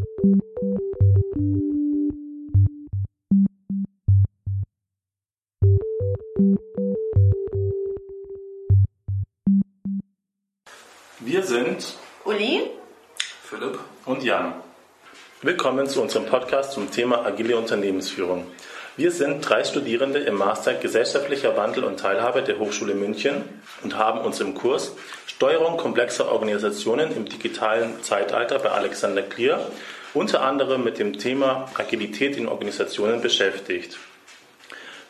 Wir sind Uli, Philipp und Jan. Willkommen zu unserem Podcast zum Thema agile Unternehmensführung. Wir sind drei Studierende im Master Gesellschaftlicher Wandel und Teilhabe der Hochschule München und haben uns im Kurs Steuerung komplexer Organisationen im digitalen Zeitalter bei Alexander Klier unter anderem mit dem Thema Agilität in Organisationen beschäftigt.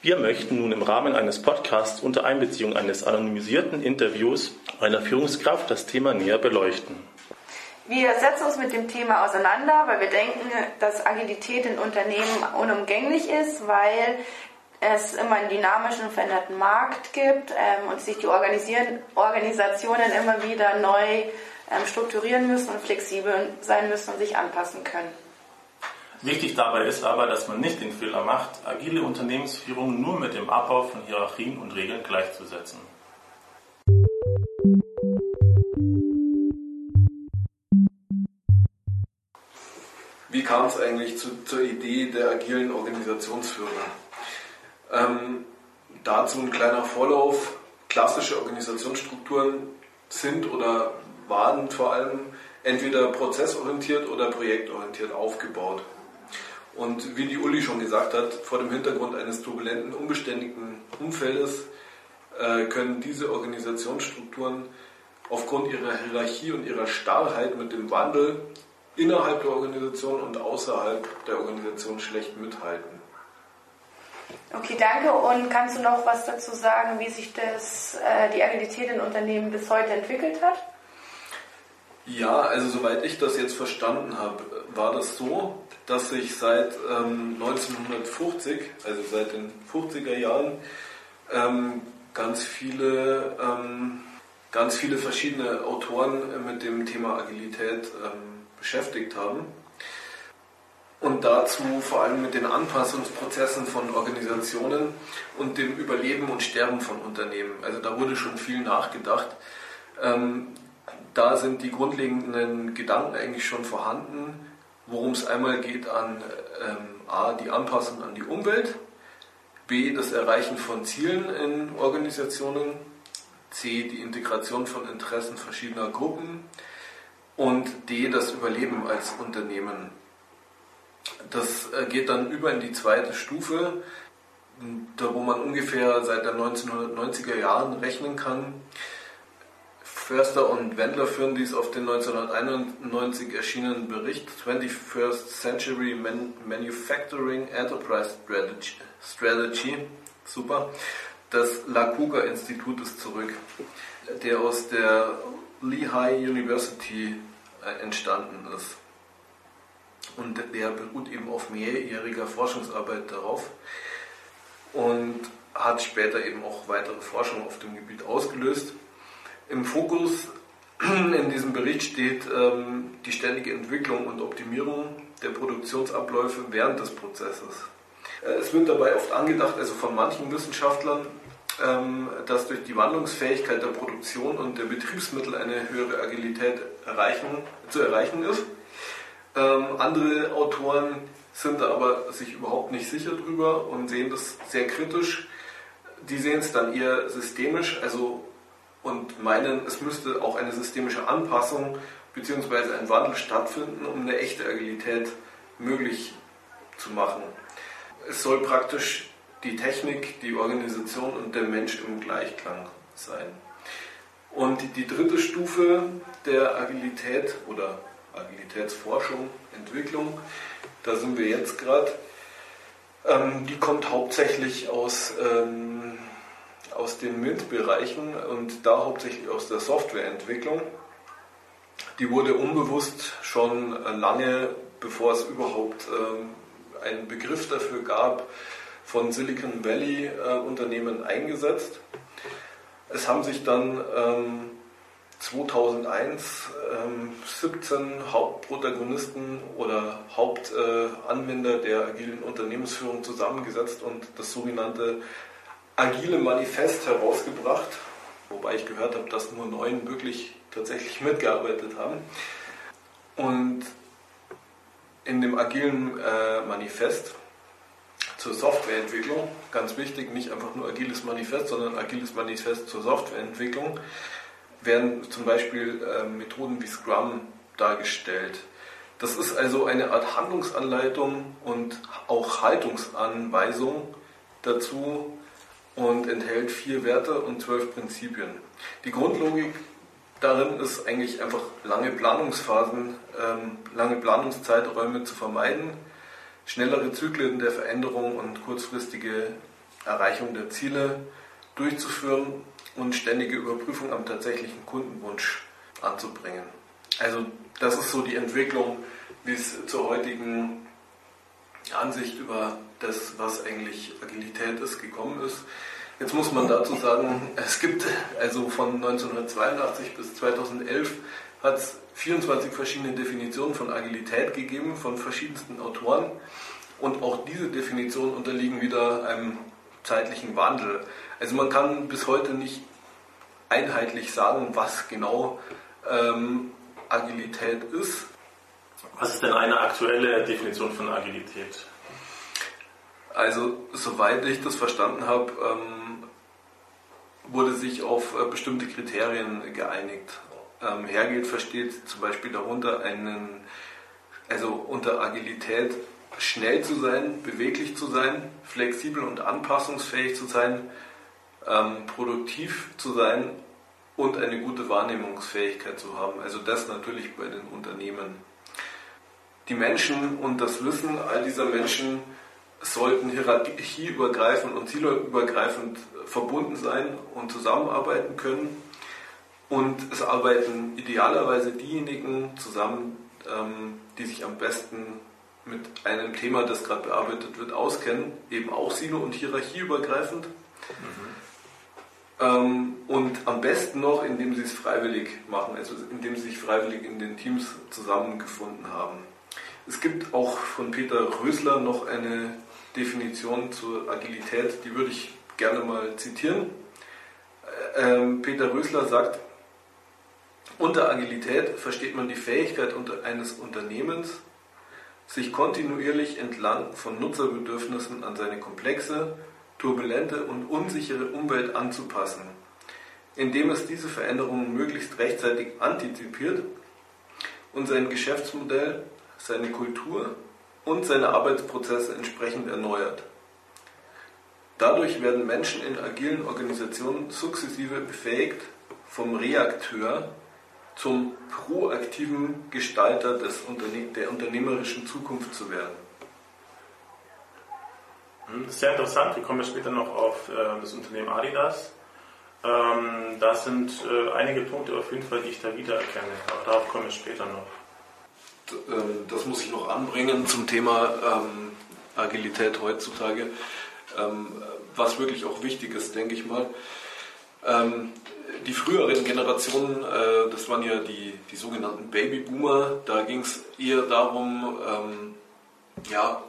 Wir möchten nun im Rahmen eines Podcasts unter Einbeziehung eines anonymisierten Interviews einer Führungskraft das Thema näher beleuchten. Wir setzen uns mit dem Thema auseinander, weil wir denken, dass Agilität in Unternehmen unumgänglich ist, weil es immer einen dynamischen, veränderten Markt gibt ähm, und sich die Organisationen immer wieder neu ähm, strukturieren müssen und flexibel sein müssen und sich anpassen können. Wichtig dabei ist aber, dass man nicht den Fehler macht, agile Unternehmensführung nur mit dem Abbau von Hierarchien und Regeln gleichzusetzen. Wie kam es eigentlich zu, zur Idee der agilen Organisationsführung? Ähm, dazu ein kleiner Vorlauf. Klassische Organisationsstrukturen sind oder waren vor allem entweder prozessorientiert oder projektorientiert aufgebaut. Und wie die Uli schon gesagt hat, vor dem Hintergrund eines turbulenten, unbeständigen Umfeldes äh, können diese Organisationsstrukturen aufgrund ihrer Hierarchie und ihrer Starrheit mit dem Wandel innerhalb der Organisation und außerhalb der Organisation schlecht mithalten. Okay, danke. Und kannst du noch was dazu sagen, wie sich das, äh, die Agilität in Unternehmen bis heute entwickelt hat? Ja, also soweit ich das jetzt verstanden habe, war das so, dass sich seit ähm, 1950, also seit den 50er Jahren, ähm, ganz viele ähm, ganz viele verschiedene Autoren mit dem Thema Agilität ähm, beschäftigt haben. Und dazu vor allem mit den Anpassungsprozessen von Organisationen und dem Überleben und Sterben von Unternehmen. Also da wurde schon viel nachgedacht. Ähm, da sind die grundlegenden Gedanken eigentlich schon vorhanden, worum es einmal geht an ähm, A, die Anpassung an die Umwelt, B, das Erreichen von Zielen in Organisationen, C, die Integration von Interessen verschiedener Gruppen und D, das Überleben als Unternehmen. Das äh, geht dann über in die zweite Stufe, da wo man ungefähr seit den 1990er Jahren rechnen kann. Förster und Wendler führen dies auf den 1991 erschienenen Bericht 21st Century Manufacturing Enterprise Strategy, Strategy super, des Lakuga Institutes zurück, der aus der Lehigh University äh, entstanden ist. Und der beruht eben auf mehrjähriger Forschungsarbeit darauf und hat später eben auch weitere Forschung auf dem Gebiet ausgelöst. Im Fokus in diesem Bericht steht ähm, die ständige Entwicklung und Optimierung der Produktionsabläufe während des Prozesses. Äh, es wird dabei oft angedacht, also von manchen Wissenschaftlern, dass durch die Wandlungsfähigkeit der Produktion und der Betriebsmittel eine höhere Agilität erreichen, zu erreichen ist. Ähm, andere Autoren sind da aber sich überhaupt nicht sicher drüber und sehen das sehr kritisch. Die sehen es dann eher systemisch, also und meinen, es müsste auch eine systemische Anpassung bzw. ein Wandel stattfinden, um eine echte Agilität möglich zu machen. Es soll praktisch die Technik, die Organisation und der Mensch im Gleichklang sein. Und die dritte Stufe der Agilität oder Agilitätsforschung, Entwicklung, da sind wir jetzt gerade, ähm, die kommt hauptsächlich aus ähm, aus den MINT-Bereichen und da hauptsächlich aus der Softwareentwicklung. Die wurde unbewusst schon lange, bevor es überhaupt ähm, einen Begriff dafür gab, von Silicon Valley äh, Unternehmen eingesetzt. Es haben sich dann ähm, 2001 ähm, 17 Hauptprotagonisten oder Hauptanwender äh, der agilen Unternehmensführung zusammengesetzt und das sogenannte agile Manifest herausgebracht, wobei ich gehört habe, dass nur neun wirklich tatsächlich mitgearbeitet haben. Und in dem agilen äh, Manifest zur Softwareentwicklung, ganz wichtig, nicht einfach nur agiles Manifest, sondern agiles Manifest zur Softwareentwicklung, werden zum Beispiel äh, Methoden wie Scrum dargestellt. Das ist also eine Art Handlungsanleitung und auch Haltungsanweisung dazu und enthält vier Werte und zwölf Prinzipien. Die Grundlogik darin ist eigentlich einfach lange Planungsphasen, ähm, lange Planungszeiträume zu vermeiden, schnellere Zyklen der Veränderung und kurzfristige Erreichung der Ziele durchzuführen und ständige Überprüfung am tatsächlichen Kundenwunsch anzubringen. Also das ist so die Entwicklung, wie es zur heutigen Ansicht über das, was eigentlich Agilität ist, gekommen ist. Jetzt muss man dazu sagen, es gibt also von 1982 bis 2011 hat es 24 verschiedene Definitionen von Agilität gegeben, von verschiedensten Autoren. Und auch diese Definitionen unterliegen wieder einem zeitlichen Wandel. Also man kann bis heute nicht einheitlich sagen, was genau ähm, Agilität ist. Was ist denn eine aktuelle Definition von Agilität? Also, soweit ich das verstanden habe, ähm, wurde sich auf äh, bestimmte Kriterien geeinigt. Ähm, Hergild versteht zum Beispiel darunter einen, also unter Agilität schnell zu sein, beweglich zu sein, flexibel und anpassungsfähig zu sein, ähm, produktiv zu sein und eine gute Wahrnehmungsfähigkeit zu haben. Also das natürlich bei den Unternehmen. Die Menschen und das Wissen all dieser Menschen sollten hierarchieübergreifend und zielübergreifend verbunden sein und zusammenarbeiten können. Und es arbeiten idealerweise diejenigen zusammen, ähm, die sich am besten mit einem Thema, das gerade bearbeitet wird, auskennen, eben auch silo- und hierarchieübergreifend. Mhm. Ähm, und am besten noch, indem sie es freiwillig machen, also indem sie sich freiwillig in den Teams zusammengefunden haben. Es gibt auch von Peter Rösler noch eine Definition zur Agilität, die würde ich gerne mal zitieren. Äh, ähm, Peter Rösler sagt, unter Agilität versteht man die Fähigkeit eines Unternehmens, sich kontinuierlich entlang von Nutzerbedürfnissen an seine komplexe, turbulente und unsichere Umwelt anzupassen, indem es diese Veränderungen möglichst rechtzeitig antizipiert und sein Geschäftsmodell, seine Kultur und seine Arbeitsprozesse entsprechend erneuert. Dadurch werden Menschen in agilen Organisationen sukzessive befähigt, vom Reakteur zum proaktiven Gestalter des Unterne der unternehmerischen Zukunft zu werden. Hm, das sehr interessant. Wir kommen später noch auf äh, das Unternehmen Adidas. Ähm, da sind äh, einige Punkte auf jeden Fall, die ich da wiedererkenne. Aber darauf kommen wir später noch. Ähm, das muss ich noch anbringen zum Thema ähm, Agilität heutzutage. Ähm, was wirklich auch wichtig ist, denke ich mal. Ähm, die früheren Generationen, äh, das waren ja die, die sogenannten Babyboomer, da ging es eher darum, ähm, ja,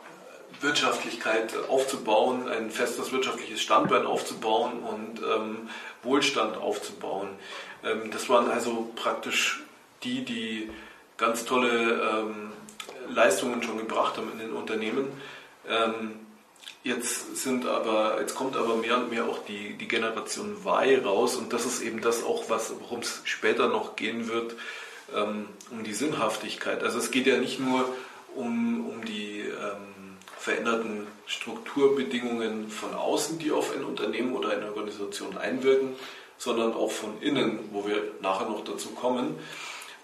Wirtschaftlichkeit aufzubauen, ein festes wirtschaftliches Standbein aufzubauen und ähm, Wohlstand aufzubauen. Ähm, das waren also praktisch die, die ganz tolle ähm, Leistungen schon gebracht haben in den Unternehmen. Jetzt sind aber, jetzt kommt aber mehr und mehr auch die, die Generation Y raus und das ist eben das auch, worum es später noch gehen wird, ähm, um die Sinnhaftigkeit. Also es geht ja nicht nur um, um die ähm, veränderten Strukturbedingungen von außen, die auf ein Unternehmen oder eine Organisation einwirken, sondern auch von innen, wo wir nachher noch dazu kommen.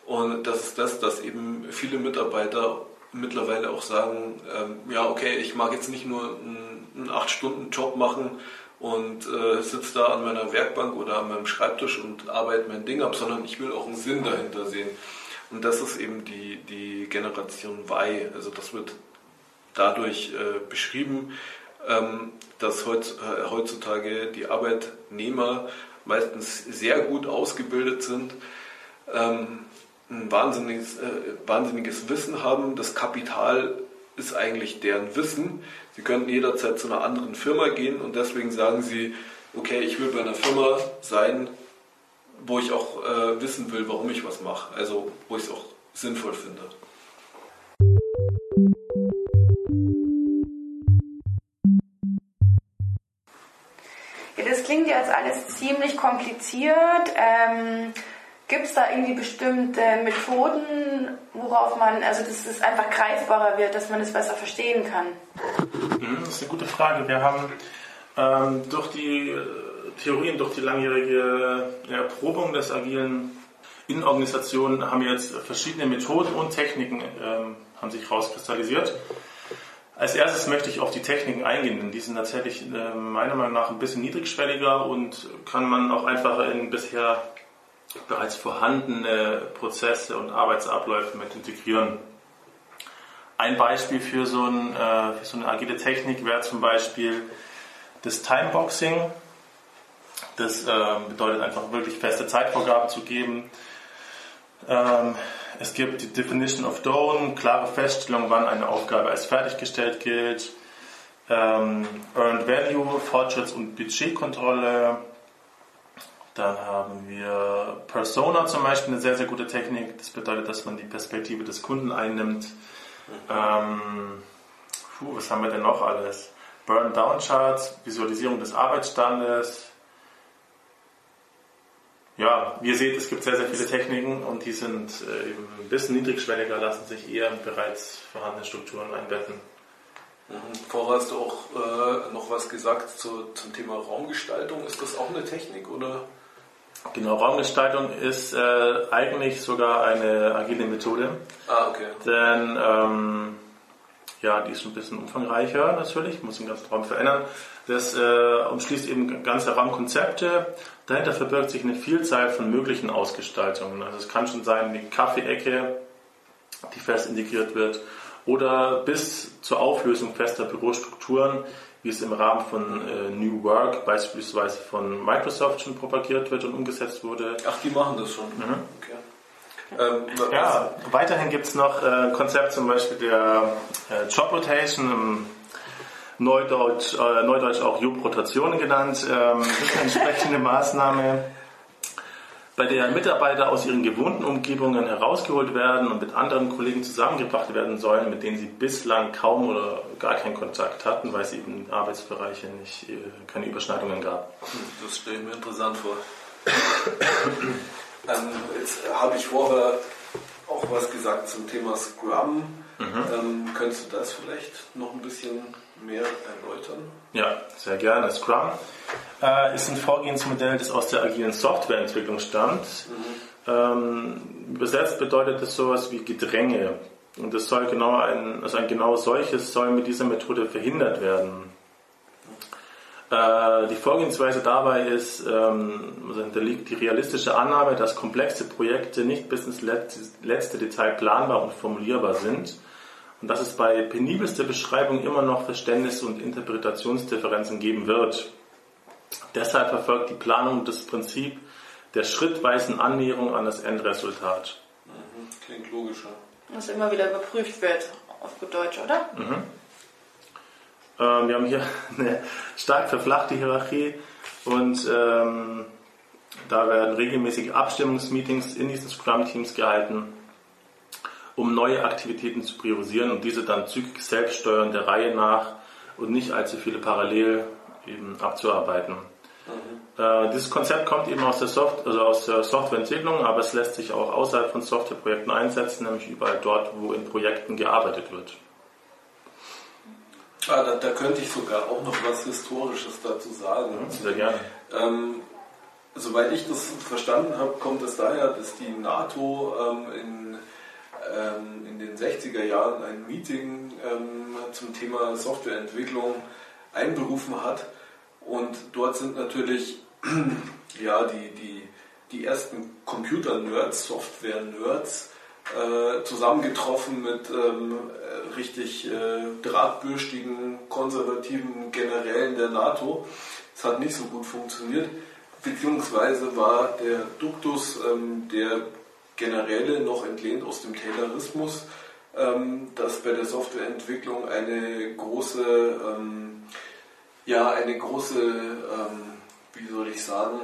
Und das ist das, dass eben viele Mitarbeiter mittlerweile auch sagen, ähm, ja, okay, ich mag jetzt nicht nur einen 8-Stunden-Job machen und äh, sitze da an meiner Werkbank oder an meinem Schreibtisch und arbeite mein Ding ab, sondern ich will auch einen Sinn dahinter sehen. Und das ist eben die, die Generation Y. Also das wird dadurch äh, beschrieben, ähm, dass äh, heutzutage die Arbeitnehmer meistens sehr gut ausgebildet sind, ähm, ein wahnsinniges, äh, wahnsinniges Wissen haben. Das Kapital ist eigentlich deren Wissen. Sie könnten jederzeit zu einer anderen Firma gehen und deswegen sagen sie, okay, ich will bei einer Firma sein, wo ich auch äh, wissen will, warum ich was mache, also wo ich es auch sinnvoll finde. Ja, das klingt jetzt alles ziemlich kompliziert. Ähm, Gibt es da irgendwie bestimmte Methoden, worauf man, also dass es einfach greifbarer wird, dass man es besser verstehen kann? Mhm, das ist eine gute Frage. Wir haben ähm, durch die äh, Theorien, durch die langjährige Erprobung des agilen Innenorganisationen haben jetzt verschiedene Methoden und Techniken ähm, haben sich herauskristallisiert. Als erstes möchte ich auf die Techniken eingehen, denn die sind tatsächlich äh, meiner Meinung nach ein bisschen niedrigschwelliger und kann man auch einfach in bisher bereits vorhandene Prozesse und Arbeitsabläufe mit integrieren. Ein Beispiel für so, ein, äh, für so eine agile Technik wäre zum Beispiel das Timeboxing. Das äh, bedeutet einfach wirklich feste Zeitvorgaben zu geben. Ähm, es gibt die Definition of Done, klare Feststellung, wann eine Aufgabe als fertiggestellt gilt. Ähm, Earned Value, Fortschritts- und Budgetkontrolle. Dann haben wir Persona zum Beispiel, eine sehr, sehr gute Technik. Das bedeutet, dass man die Perspektive des Kunden einnimmt. Ähm, puh, was haben wir denn noch alles? Burn-Down-Charts, Visualisierung des Arbeitsstandes. Ja, wie ihr seht, es gibt sehr, sehr viele Techniken und die sind äh, eben ein bisschen niedrigschwelliger, lassen sich eher in bereits vorhandene Strukturen einbetten. Mhm. Vorher hast du auch äh, noch was gesagt zu, zum Thema Raumgestaltung. Ist das auch eine Technik oder? Genau, Raumgestaltung ist äh, eigentlich sogar eine agile Methode. Ah, okay. Denn ähm, ja, die ist ein bisschen umfangreicher natürlich, muss den ganzen Raum verändern. Das äh, umschließt eben ganze Raumkonzepte. Dahinter verbirgt sich eine Vielzahl von möglichen Ausgestaltungen. Also es kann schon sein, die Kaffeeecke, die fest integriert wird, oder bis zur Auflösung fester Bürostrukturen, wie es im Rahmen von äh, New Work beispielsweise von Microsoft schon propagiert wird und umgesetzt wurde. Ach, die machen das schon. Mhm. Okay. Ähm, was- Ja, weiterhin gibt es noch äh, ein Konzept zum Beispiel der äh, Job Rotation, im Neudeutsch, äh, Neudeutsch auch Job-Rotation genannt. Ähm, das ist eine entsprechende Maßnahme, bei der Mitarbeiter aus ihren gewohnten Umgebungen herausgeholt werden und mit anderen Kollegen zusammengebracht werden sollen, mit denen sie bislang kaum oder gar keinen Kontakt hatten, weil es eben Arbeitsbereiche nicht, äh, keine Überschneidungen gab. Das stelle ich mir interessant vor. ähm, jetzt habe ich vorher auch was gesagt zum Thema Scrum. Ähm, könntest du das vielleicht noch ein bisschen mehr erläutern? Ja, sehr gerne. Scrum äh, ist ein Vorgehensmodell, das aus der agilen Softwareentwicklung stammt. Ähm, übersetzt bedeutet es sowas wie Gedränge. Und das soll genau ein, also ein genau solches soll mit dieser Methode verhindert werden. Äh, die Vorgehensweise dabei ist, ähm, also da liegt die realistische Annahme, dass komplexe Projekte nicht bis ins letzte, letzte Detail planbar und formulierbar sind und dass es bei penibelster Beschreibung immer noch Verständnis- und Interpretationsdifferenzen geben wird. Deshalb verfolgt die Planung das Prinzip der schrittweisen Annäherung an das Endresultat. Mhm. Klingt logischer. Was immer wieder überprüft wird, auf gut Deutsch, oder? Ähm, wir haben hier eine stark verflachte Hierarchie und ähm, da werden regelmäßige Abstimmungsmeetings in diesen Scrum-Teams gehalten, um neue Aktivitäten zu priorisieren und diese dann zügig selbst steuern der Reihe nach und nicht allzu viele parallel eben abzuarbeiten. Äh, dieses Konzept kommt eben aus der, Soft also aus der Softwareentwicklung, aber es lässt sich auch außerhalb von Softwareprojekten einsetzen, nämlich überall dort, wo in Projekten gearbeitet wird. Ah, da, da könnte ich sogar auch noch was Historisches dazu sagen. Sehr gerne. Ähm, soweit ich das verstanden habe, kommt es daher, dass die NATO ähm, in, ähm, in den 60er Jahren ein Meeting ähm, zum Thema Softwareentwicklung einberufen hat. Und dort sind natürlich ja, die, die, die ersten Computer-Nerds, Software-Nerds, äh, zusammengetroffen mit ähm, äh, richtig äh, drahtbürstigen, konservativen Generälen der NATO. Es hat nicht so gut funktioniert, beziehungsweise war der Duktus ähm, der Generäle noch entlehnt aus dem Taylorismus, ähm, dass bei der Softwareentwicklung eine große, ähm, ja, eine große, ähm, wie soll ich sagen,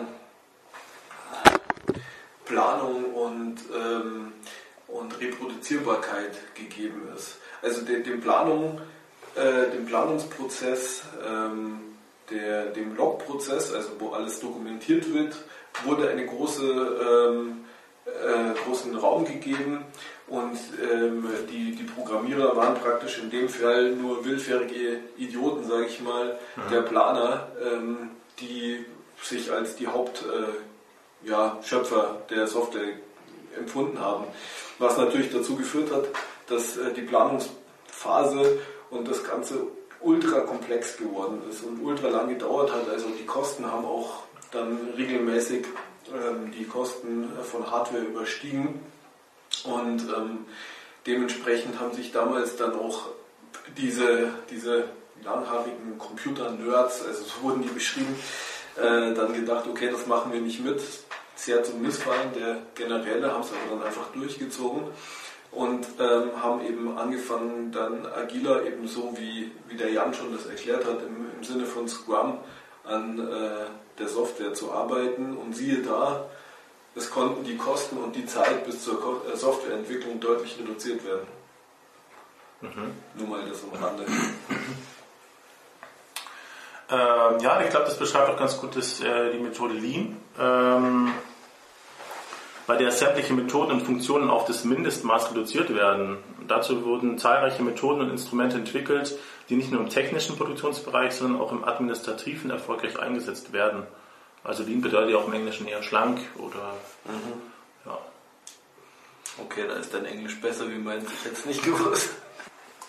Planung und, ähm, und Reproduzierbarkeit gegeben ist. Also den, den, Planung, äh, den Planungsprozess, ähm, der, dem Logprozess, also wo alles dokumentiert wird, wurde eine große, ähm, äh, großen Raum gegeben und ähm, die, die Programmierer waren praktisch in dem Fall nur willfährige Idioten, sage ich mal, mhm. der Planer, ähm, die sich als die Hauptschöpfer äh, ja, der Software empfunden haben. Was natürlich dazu geführt hat, dass äh, die Planungsphase und das Ganze ultra komplex geworden ist und ultra lang gedauert hat. Also die Kosten haben auch dann regelmäßig ähm, die Kosten von Hardware überstiegen. Und ähm, dementsprechend haben sich damals dann auch diese, diese langhaarigen Computer-Nerds, also so wurden die beschrieben, äh, dann gedacht, okay, das machen wir nicht mit. Sehr zum Missfallen der Generäle, haben es aber dann einfach durchgezogen und ähm, haben eben angefangen, dann agiler, eben so wie, wie der Jan schon das erklärt hat, im, im Sinne von Scrum an äh, der Software zu arbeiten. Und siehe da, es konnten die Kosten und die Zeit bis zur äh, Softwareentwicklung deutlich reduziert werden. Mhm. Nur mal das am Rande. Ähm, ja, ich glaube, das beschreibt auch ganz gut das, äh, die Methode Lean, ähm, bei der sämtliche Methoden und Funktionen auf das Mindestmaß reduziert werden. Dazu wurden zahlreiche Methoden und Instrumente entwickelt, die nicht nur im technischen Produktionsbereich, sondern auch im administrativen erfolgreich eingesetzt werden. Also Lean bedeutet ja auch im Englischen eher schlank oder mhm. ja. Okay, da ist dein Englisch besser, wie meint ich jetzt nicht gewusst.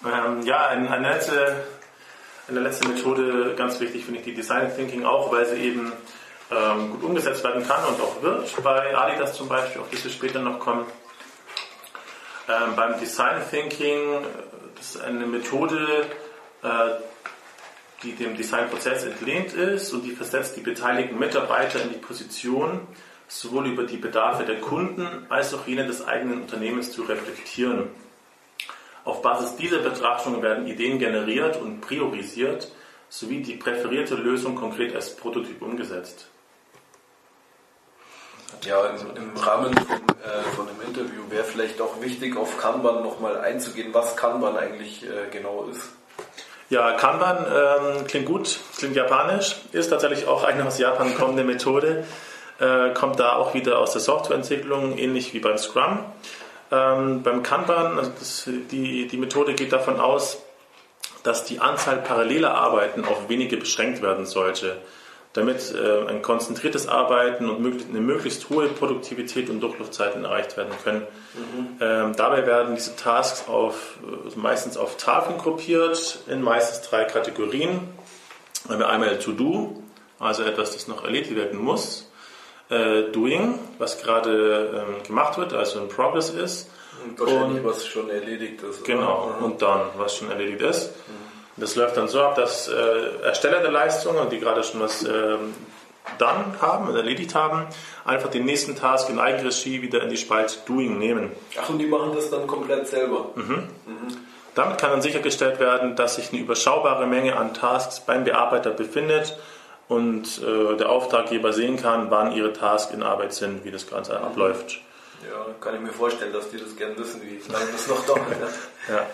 Ähm, ja, eine, eine, letzte, eine letzte Methode, ganz wichtig finde ich die Design Thinking auch, weil sie eben ähm, gut umgesetzt werden kann und auch wird. Bei Adidas zum Beispiel, auf die wir später noch kommen. Ähm, beim Design Thinking, das ist eine Methode, äh, die dem Designprozess entlehnt ist und die versetzt die beteiligten Mitarbeiter in die Position, sowohl über die Bedarfe der Kunden als auch jene des eigenen Unternehmens zu reflektieren. Auf Basis dieser Betrachtung werden Ideen generiert und priorisiert, sowie die präferierte Lösung konkret als Prototyp umgesetzt. Ja, im, im Rahmen von, äh, von dem Interview wäre vielleicht auch wichtig, auf Kanban nochmal einzugehen, was Kanban eigentlich äh, genau ist. Ja, Kanban ähm, klingt gut, klingt japanisch, ist tatsächlich auch eine aus Japan kommende Methode, äh, kommt da auch wieder aus der Softwareentwicklung, ähnlich wie beim Scrum. Ähm, beim Kanban, also das, die, die Methode geht davon aus, dass die Anzahl paralleler Arbeiten auf wenige beschränkt werden sollte damit äh, ein konzentriertes Arbeiten und möglich, eine möglichst hohe Produktivität und Durchlaufzeiten erreicht werden können. Mhm. Ähm, dabei werden diese Tasks auf, also meistens auf Tafeln gruppiert, in meistens drei Kategorien. Einmal To-Do, also etwas, das noch erledigt werden muss. Äh, doing, was gerade ähm, gemacht wird, also in Progress ist. Und wahrscheinlich, und, was schon erledigt ist. Genau, oder? Mhm. und dann, was schon erledigt ist. Mhm. Das läuft dann so ab, dass äh, Ersteller der Leistung, die gerade schon was äh, dann haben und erledigt haben, einfach den nächsten Task in Eigenregie wieder in die Spalte Doing nehmen. Ach, und die machen das dann komplett selber? Mhm. Mhm. Damit kann dann sichergestellt werden, dass sich eine überschaubare Menge an Tasks beim Bearbeiter befindet und äh, der Auftraggeber sehen kann, wann ihre Tasks in Arbeit sind, wie das Ganze mhm. abläuft. Ja, kann ich mir vorstellen, dass die das gerne wissen, wie lange das noch dauert. ja.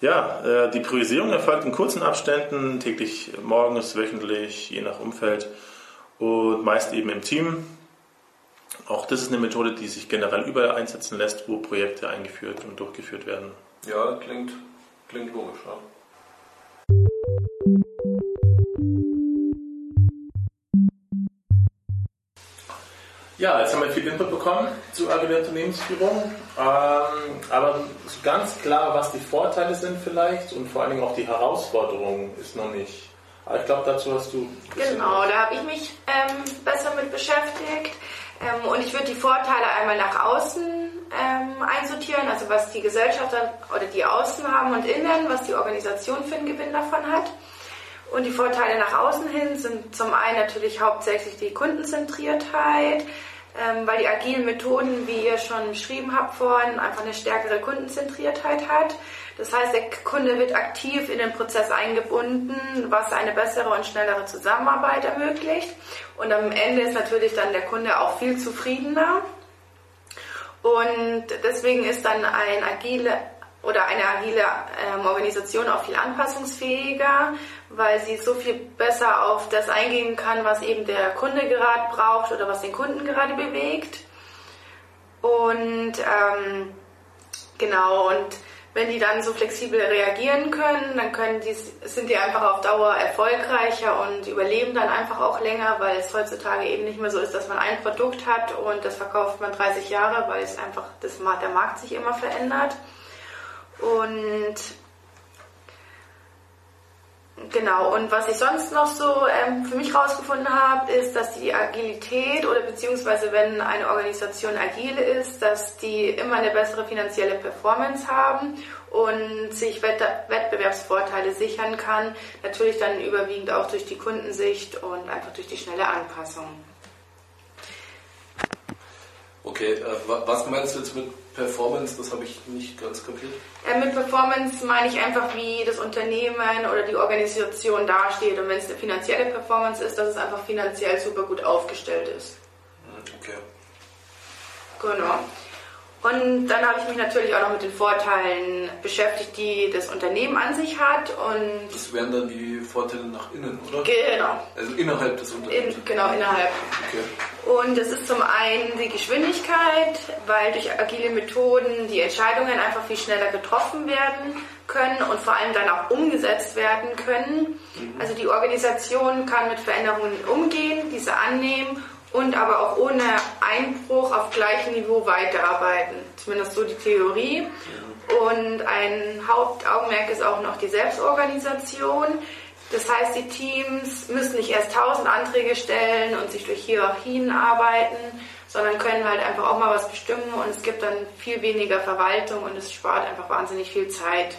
Ja, äh, die Priorisierung erfolgt in kurzen Abständen, täglich, morgens, wöchentlich, je nach Umfeld und meist eben im Team. Auch das ist eine Methode, die sich generell überall einsetzen lässt, wo Projekte eingeführt und durchgeführt werden. Ja, klingt, klingt logisch. Ja. Ja, jetzt haben wir viel Input bekommen zu agiler Unternehmensführung. Ähm, aber ganz klar, was die Vorteile sind vielleicht und vor allen Dingen auch die Herausforderungen ist noch nicht. Aber ich glaube, dazu hast du. Genau, da habe ich mich ähm, besser mit beschäftigt. Ähm, und ich würde die Vorteile einmal nach außen ähm, einsortieren, also was die Gesellschaft oder die Außen haben und innen, was die Organisation für einen Gewinn davon hat. Und die Vorteile nach außen hin sind zum einen natürlich hauptsächlich die Kundenzentriertheit, ähm, weil die agilen Methoden, wie ihr schon beschrieben habt vorhin, einfach eine stärkere Kundenzentriertheit hat. Das heißt, der Kunde wird aktiv in den Prozess eingebunden, was eine bessere und schnellere Zusammenarbeit ermöglicht. Und am Ende ist natürlich dann der Kunde auch viel zufriedener. Und deswegen ist dann ein agile oder eine agile ähm, Organisation auch viel anpassungsfähiger, weil sie so viel besser auf das eingehen kann, was eben der Kunde gerade braucht oder was den Kunden gerade bewegt. Und ähm, genau, und wenn die dann so flexibel reagieren können, dann können die, sind die einfach auf Dauer erfolgreicher und überleben dann einfach auch länger, weil es heutzutage eben nicht mehr so ist, dass man ein Produkt hat und das verkauft man 30 Jahre, weil es einfach das, der Markt sich immer verändert. Und Genau, und was ich sonst noch so ähm, für mich rausgefunden habe, ist, dass die Agilität oder beziehungsweise wenn eine Organisation agil ist, dass die immer eine bessere finanzielle Performance haben und sich Wettbewerbsvorteile sichern kann. Natürlich dann überwiegend auch durch die Kundensicht und einfach durch die schnelle Anpassung. Okay, äh, was meinst du jetzt mit Performance? Das habe ich nicht ganz kapiert. Äh, mit Performance meine ich einfach, wie das Unternehmen oder die Organisation dasteht. Und wenn es eine finanzielle Performance ist, dass es einfach finanziell super gut aufgestellt ist. Hm, okay. Genau. Und dann habe ich mich natürlich auch noch mit den Vorteilen beschäftigt, die das Unternehmen an sich hat. Und das wären dann die Vorteile nach innen, oder? Genau. Also innerhalb des Unternehmens. In, genau, innerhalb. Okay. Und das ist zum einen die Geschwindigkeit, weil durch agile Methoden die Entscheidungen einfach viel schneller getroffen werden können und vor allem dann auch umgesetzt werden können. Mhm. Also die Organisation kann mit Veränderungen umgehen, diese annehmen und aber auch ohne Einbruch auf gleichem Niveau weiterarbeiten. Zumindest so die Theorie. Und ein Hauptaugenmerk ist auch noch die Selbstorganisation. Das heißt, die Teams müssen nicht erst tausend Anträge stellen und sich durch Hierarchien arbeiten, sondern können halt einfach auch mal was bestimmen und es gibt dann viel weniger Verwaltung und es spart einfach wahnsinnig viel Zeit.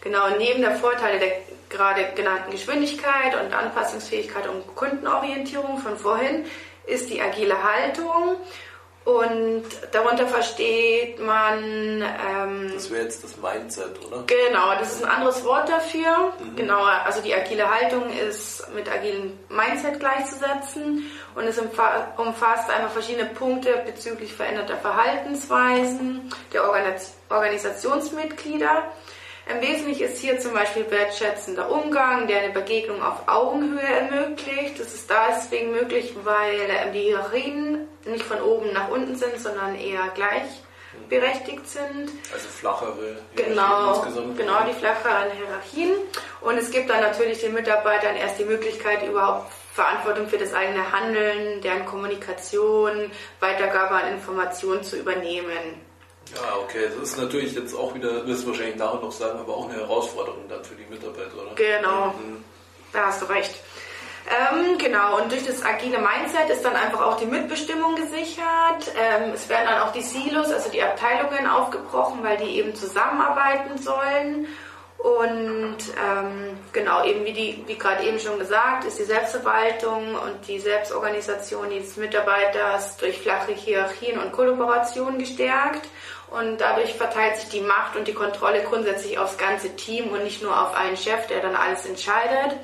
Genau, neben der Vorteile der gerade genannten Geschwindigkeit und Anpassungsfähigkeit und Kundenorientierung von vorhin ist die agile Haltung. Und darunter versteht man. Ähm, das wäre jetzt das Mindset, oder? Genau, das ist ein anderes Wort dafür. Mhm. Genau, also die agile Haltung ist mit agilem Mindset gleichzusetzen und es umfasst einfach verschiedene Punkte bezüglich veränderter Verhaltensweisen der Organisationsmitglieder im Wesentlichen ist hier zum Beispiel wertschätzender Umgang, der eine Begegnung auf Augenhöhe ermöglicht. Das ist deswegen möglich, weil die Hierarchien nicht von oben nach unten sind, sondern eher gleichberechtigt sind. Also flachere genau, insgesamt. Genau, die flacheren Hierarchien. Und es gibt dann natürlich den Mitarbeitern erst die Möglichkeit, überhaupt Verantwortung für das eigene Handeln, deren Kommunikation, Weitergabe an Informationen zu übernehmen. Ja, okay. Das ist natürlich jetzt auch wieder, wirst du wahrscheinlich nachher noch sagen, aber auch eine Herausforderung dann für die Mitarbeiter, oder? Genau. Mhm. Da hast du recht. Ähm, genau, und durch das agile Mindset ist dann einfach auch die Mitbestimmung gesichert. Ähm, es werden dann auch die Silos, also die Abteilungen aufgebrochen, weil die eben zusammenarbeiten sollen. Und ähm, genau, eben wie, die, wie gerade eben schon gesagt, ist die Selbstverwaltung und die Selbstorganisation des Mitarbeiters durch flache Hierarchien und Kollaboration gestärkt. Und dadurch verteilt sich die Macht und die Kontrolle grundsätzlich aufs ganze Team und nicht nur auf einen Chef, der dann alles entscheidet.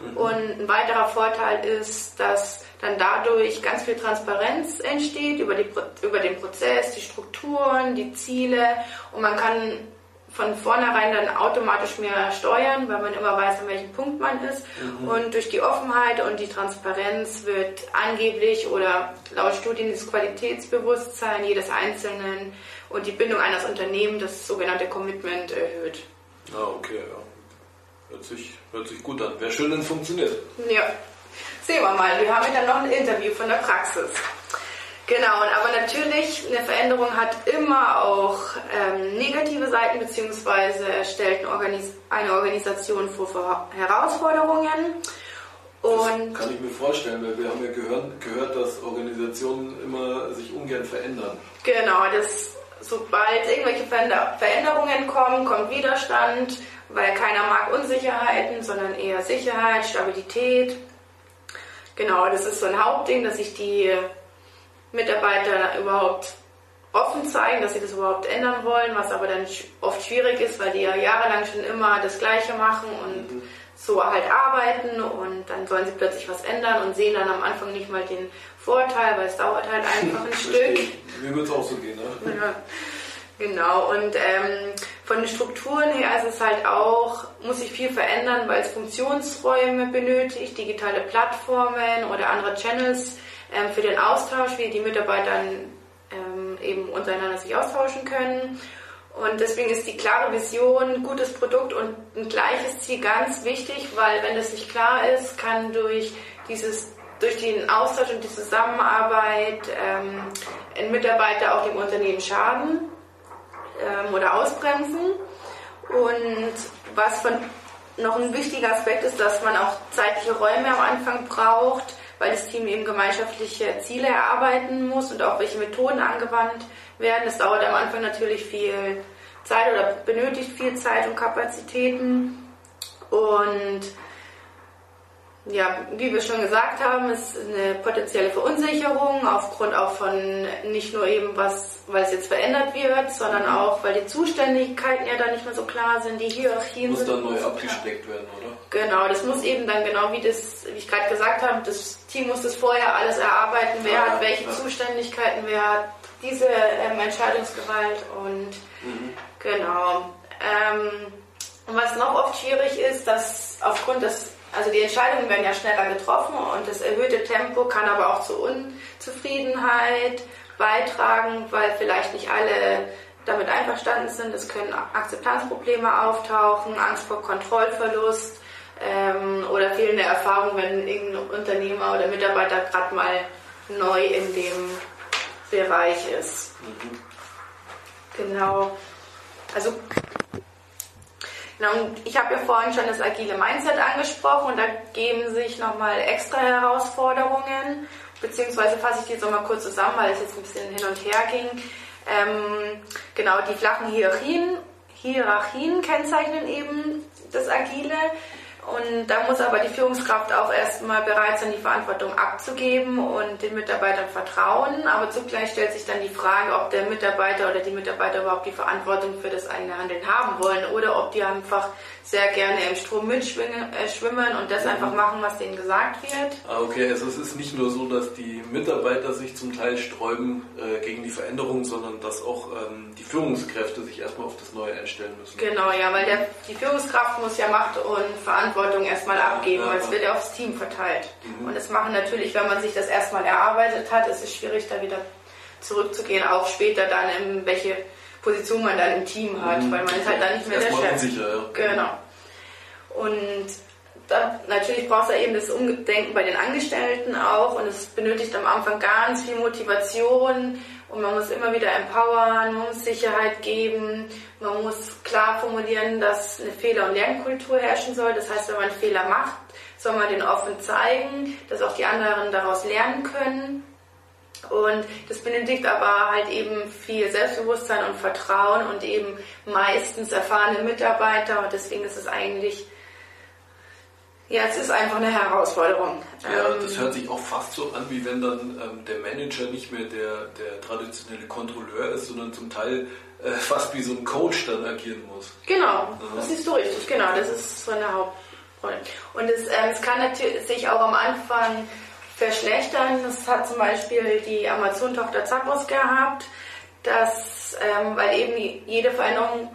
Mhm. Und ein weiterer Vorteil ist, dass dann dadurch ganz viel Transparenz entsteht über, die, über den Prozess, die Strukturen, die Ziele und man kann von vornherein dann automatisch mehr steuern, weil man immer weiß, an welchem Punkt man ist. Mhm. Und durch die Offenheit und die Transparenz wird angeblich oder laut Studien das Qualitätsbewusstsein jedes Einzelnen und die Bindung eines Unternehmens, das sogenannte Commitment, erhöht. Ah, okay, ja. Hört sich, hört sich gut an. Wäre schön, wenn es funktioniert. Ja. Sehen wir mal. Wir haben ja dann noch ein Interview von der Praxis. Genau, aber natürlich, eine Veränderung hat immer auch ähm, negative Seiten, beziehungsweise stellt eine, Organis eine Organisation vor Herausforderungen. Und das kann ich mir vorstellen, weil wir haben ja gehört, gehört, dass Organisationen immer sich ungern verändern. Genau, das, sobald irgendwelche Veränderungen kommen, kommt Widerstand, weil keiner mag Unsicherheiten, sondern eher Sicherheit, Stabilität. Genau, das ist so ein Hauptding, dass sich die Mitarbeiter überhaupt offen zeigen, dass sie das überhaupt ändern wollen, was aber dann oft schwierig ist, weil die ja jahrelang schon immer das Gleiche machen und mhm. so halt arbeiten und dann sollen sie plötzlich was ändern und sehen dann am Anfang nicht mal den Vorteil, weil es dauert halt einfach ein Stück. Mir wird es auch so gehen, ne? Ja. Genau, und ähm, von den Strukturen her ist es halt auch, muss sich viel verändern, weil es Funktionsräume benötigt, digitale Plattformen oder andere Channels ähm, für den Austausch, wie die Mitarbeiter ähm, eben untereinander sich austauschen können. Und deswegen ist die klare Vision, gutes Produkt und ein gleiches Ziel ganz wichtig, weil wenn das nicht klar ist, kann durch dieses durch den Austausch und die Zusammenarbeit ähm, ein Mitarbeiter auch dem Unternehmen schaden ähm, oder ausbremsen. Und was von, noch ein wichtiger Aspekt ist, dass man auch zeitliche Räume am Anfang braucht, weil das Team eben gemeinschaftliche Ziele erarbeiten muss und auch welche Methoden angewandt werden. Das dauert am Anfang natürlich viel Zeit oder benötigt viel Zeit und Kapazitäten. Und ja, wie wir schon gesagt haben, ist eine potenzielle Verunsicherung aufgrund auch von nicht nur eben was, weil es jetzt verändert wird, sondern mhm. auch, weil die Zuständigkeiten ja dann nicht mehr so klar sind, die Hierarchien muss sind. Muss dann neu abgesteckt werden, oder? Genau, das muss eben dann genau wie das, wie ich gerade gesagt habe, das Team muss das vorher alles erarbeiten, wer ja, hat welche ja. Zuständigkeiten, wer hat diese ähm, Entscheidungsgewalt und mhm. genau. Ähm, und was noch oft schwierig ist, dass aufgrund des also die Entscheidungen werden ja schneller getroffen und das erhöhte Tempo kann aber auch zu Unzufriedenheit beitragen, weil vielleicht nicht alle damit einverstanden sind. Es können Akzeptanzprobleme auftauchen, Angst vor Kontrollverlust ähm, oder fehlende Erfahrung, wenn irgendein Unternehmer oder Mitarbeiter gerade mal neu in dem Bereich ist. Mhm. Genau. Also ich habe ja vorhin schon das agile Mindset angesprochen und da geben sich nochmal extra Herausforderungen, beziehungsweise fasse ich die jetzt nochmal kurz zusammen, weil es jetzt ein bisschen hin und her ging. Ähm, genau, die flachen Hierarchien, Hierarchien kennzeichnen eben das Agile und da muss aber die Führungskraft auch erstmal bereit sein, die Verantwortung abzugeben und den Mitarbeitern vertrauen. Aber zugleich stellt sich dann die Frage, ob der Mitarbeiter oder die Mitarbeiter überhaupt die Verantwortung für das eigene Handeln haben wollen oder ob die einfach sehr gerne im Strom mitschwimmen äh, und das einfach machen, was denen gesagt wird. Ah, okay, also es ist nicht nur so, dass die Mitarbeiter sich zum Teil sträuben äh, gegen die Veränderung, sondern dass auch ähm, die Führungskräfte sich erstmal auf das Neue einstellen müssen. Genau, ja, weil der, die Führungskraft muss ja Macht und Verantwortung erstmal abgeben, ja, weil es wird ja aufs Team verteilt. Mhm. Und das machen natürlich, wenn man sich das erstmal erarbeitet hat, ist es schwierig, da wieder zurückzugehen, auch später dann in welche Position man dann im Team hat, mhm. weil man ist halt dann nicht mehr der Chef. Unsicher, ja. Genau. Und da, natürlich braucht es ja eben das Umdenken bei den Angestellten auch und es benötigt am Anfang ganz viel Motivation und man muss immer wieder empowern, man muss Sicherheit geben, man muss klar formulieren, dass eine Fehler- und Lernkultur herrschen soll. Das heißt, wenn man Fehler macht, soll man den offen zeigen, dass auch die anderen daraus lernen können. Und das benötigt aber halt eben viel Selbstbewusstsein und Vertrauen und eben meistens erfahrene Mitarbeiter. Und deswegen ist es eigentlich, ja, es ist einfach eine Herausforderung. Ja, ähm, das hört sich auch fast so an, wie wenn dann ähm, der Manager nicht mehr der, der traditionelle Kontrolleur ist, sondern zum Teil äh, fast wie so ein Coach dann agieren muss. Genau, ja. das siehst du richtig, genau, das ist so eine Hauptrolle. Und es, ähm, es kann natürlich sich auch am Anfang verschlechtern. Das hat zum Beispiel die Amazon-Tochter Zappos gehabt, dass, ähm, weil eben jede Veränderung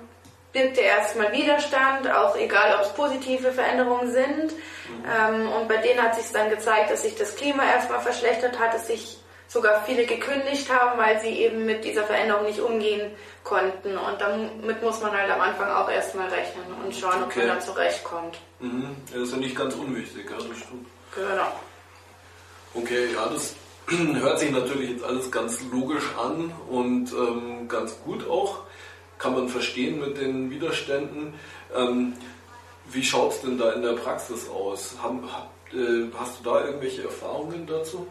birgt ja erstmal Widerstand, auch egal ob es positive Veränderungen sind. Mhm. Ähm, und bei denen hat sich dann gezeigt, dass sich das Klima erstmal verschlechtert hat, dass sich sogar viele gekündigt haben, weil sie eben mit dieser Veränderung nicht umgehen konnten. Und damit muss man halt am Anfang auch erstmal rechnen und schauen, ob man dann zurechtkommt. Mhm. Das ist ja nicht ganz unwichtig, ja, das stimmt. Genau. Okay, ja, das hört sich natürlich jetzt alles ganz logisch an und ähm, ganz gut auch. Kann man verstehen mit den Widerständen. Ähm, wie schaut es denn da in der Praxis aus? Haben, äh, hast du da irgendwelche Erfahrungen dazu?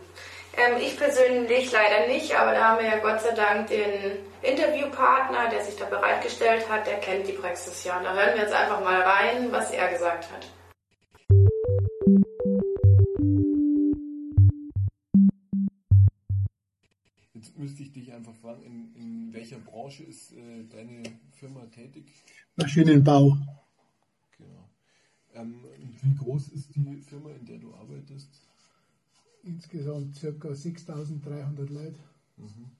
Ähm, ich persönlich leider nicht, aber da haben wir ja Gott sei Dank den Interviewpartner, der sich da bereitgestellt hat, der kennt die Praxis ja. Und da hören wir jetzt einfach mal rein, was er gesagt hat. Einfach fragen, in, in welcher Branche ist äh, deine Firma tätig? Maschinenbau. Genau. Ähm, wie groß ist die Firma, in der du arbeitest? Insgesamt ca. 6300 Leute. Mhm.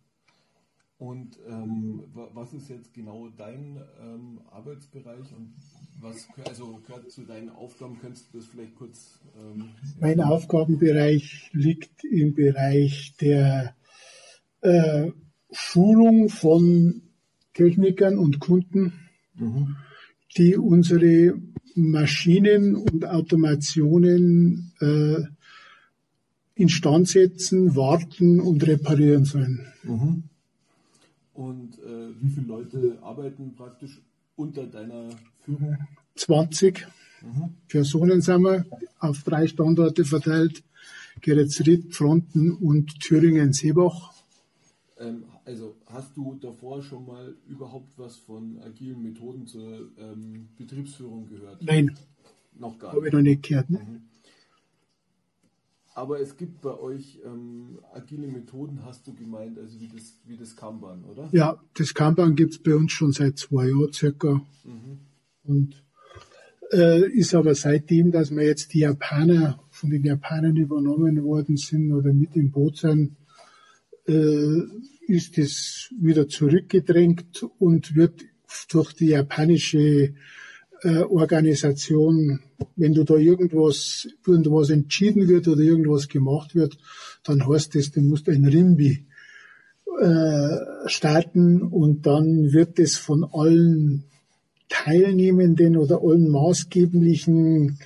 Und ähm, was ist jetzt genau dein ähm, Arbeitsbereich und was also gehört zu deinen Aufgaben? Könntest du das vielleicht kurz? Ähm, mein Aufgabenbereich liegt im Bereich der äh, Schulung von Technikern und Kunden, mhm. die unsere Maschinen und Automationen äh, instand setzen, warten und reparieren sollen. Mhm. Und äh, wie viele Leute arbeiten praktisch unter deiner Führung? 20 mhm. Personen sind wir auf drei Standorte verteilt. Geretsried, Fronten und Thüringen-Seebach. Ähm, also hast du davor schon mal überhaupt was von agilen Methoden zur ähm, Betriebsführung gehört? Nein. Noch gar nicht. Habe ich noch nicht gehört. Ne? Mhm. Aber es gibt bei euch ähm, agile Methoden, hast du gemeint, also wie das, wie das Kanban, oder? Ja, das Kanban gibt es bei uns schon seit zwei Jahren circa. Mhm. Und äh, ist aber seitdem, dass wir jetzt die Japaner von den Japanern übernommen worden sind oder mit im Boot sind, äh, ist es wieder zurückgedrängt und wird durch die japanische äh, Organisation, wenn du da irgendwas, irgendwas entschieden wird oder irgendwas gemacht wird, dann heißt es, du musst ein Rimbi äh, starten und dann wird es von allen Teilnehmenden oder allen maßgeblichen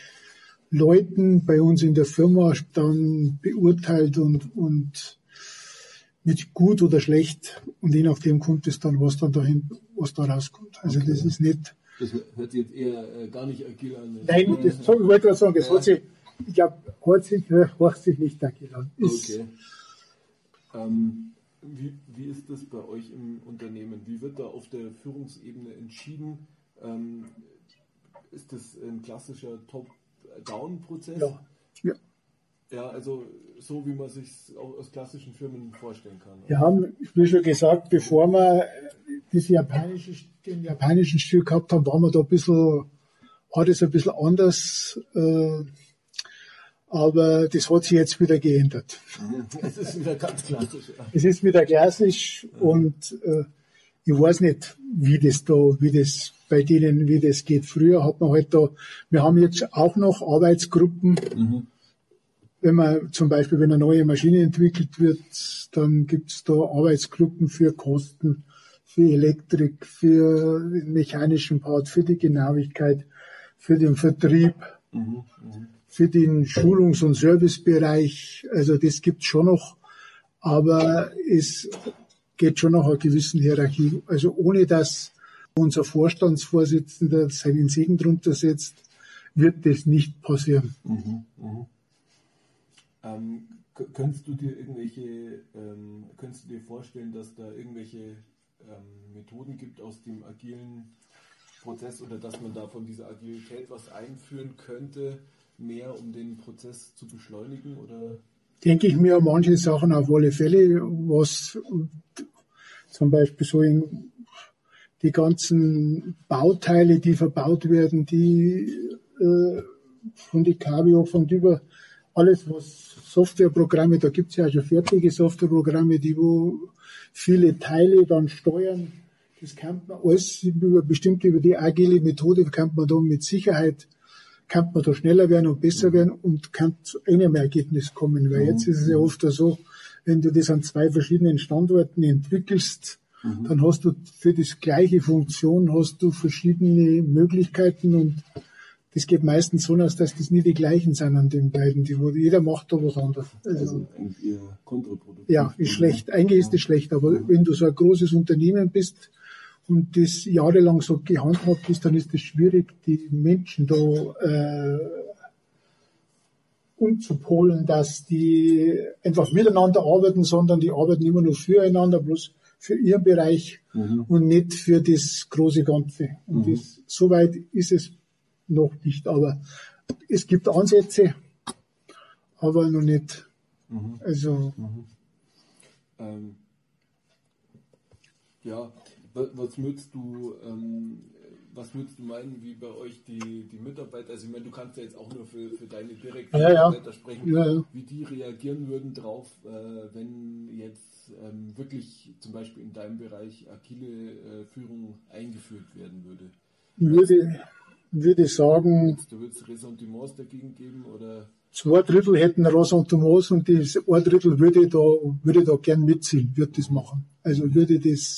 Leuten bei uns in der Firma dann beurteilt und, und mit gut oder schlecht und je nachdem kommt es dann, was dann dahin, was da rauskommt. Also okay. das ist nicht das hört sich jetzt eher äh, gar nicht agil an. Nein, das, ich wollte gerade sagen, das ja. hört sich, ich glaube, hört sich, hört sich nicht agil an. Ist okay. Ähm, wie, wie ist das bei euch im Unternehmen? Wie wird da auf der Führungsebene entschieden? Ähm, ist das ein klassischer Top-Down-Prozess? Ja. ja. Ja, also so wie man sich aus klassischen Firmen vorstellen kann. Wir haben, wie schon gesagt, bevor wir das japanische, den japanischen Stil gehabt haben, waren wir da ein bisschen, hat es ein bisschen anders, äh, aber das hat sich jetzt wieder geändert. Es ist wieder ganz klassisch. Es ist wieder klassisch und äh, ich weiß nicht, wie das da, wie das bei denen, wie das geht. Früher hat man halt da, wir haben jetzt auch noch Arbeitsgruppen, mhm wenn man zum Beispiel, wenn eine neue Maschine entwickelt wird, dann gibt es da Arbeitsgruppen für Kosten, für Elektrik, für den mechanischen Part, für die Genauigkeit, für den Vertrieb, mhm, für den Schulungs- und Servicebereich. Also das gibt's schon noch, aber es geht schon nach einer gewissen Hierarchie. Also ohne dass unser Vorstandsvorsitzender seinen Segen drunter setzt, wird das nicht passieren. Mhm, mh. Ähm, könntest du dir irgendwelche, ähm, könntest du dir vorstellen, dass da irgendwelche ähm, Methoden gibt aus dem agilen Prozess oder dass man da von dieser Agilität was einführen könnte, mehr um den Prozess zu beschleunigen oder? Denke ich mir manche Sachen auf alle Fälle, was zum Beispiel so in die ganzen Bauteile, die verbaut werden, die äh, von die Cabio, von über alles, was Softwareprogramme, da gibt es ja auch schon fertige Softwareprogramme, die wo viele Teile dann steuern. Das kann man alles über, bestimmt über die agile Methode kann man da mit Sicherheit kann man da schneller werden und besser werden und kann zu einem Ergebnis kommen. Weil jetzt ist es ja oft so, wenn du das an zwei verschiedenen Standorten entwickelst, mhm. dann hast du für das gleiche Funktion hast du verschiedene Möglichkeiten und das geht meistens so aus, dass das nie die gleichen sind an den beiden. Die, wo jeder macht da was anderes. Also, also eher kontraproduktiv. Ja, ist schlecht. Eigentlich ist das schlecht. Aber ja. wenn du so ein großes Unternehmen bist und das jahrelang so gehandhabt ist, dann ist es schwierig, die Menschen da äh, umzupolen, dass die einfach miteinander arbeiten, sondern die arbeiten immer nur füreinander, bloß für ihren Bereich mhm. und nicht für das große Ganze. Und mhm. das, soweit ist es noch nicht, aber es gibt Ansätze, aber noch nicht. Mhm. Also. Mhm. Ähm, ja, was würdest du, ähm, was würdest du meinen, wie bei euch die, die Mitarbeiter, also ich meine, du kannst ja jetzt auch nur für, für deine direkten ja, Mitarbeiter ja. sprechen, ja, wie die reagieren würden drauf, äh, wenn jetzt ähm, wirklich zum Beispiel in deinem Bereich agile äh, Führung eingeführt werden würde? Würde, würde sagen. Du würdest Ressentiments dagegen geben oder? Zwei Drittel hätten Ressentiments und das ein Drittel würde da, würde da gern mitziehen, würde das machen. Also würde das,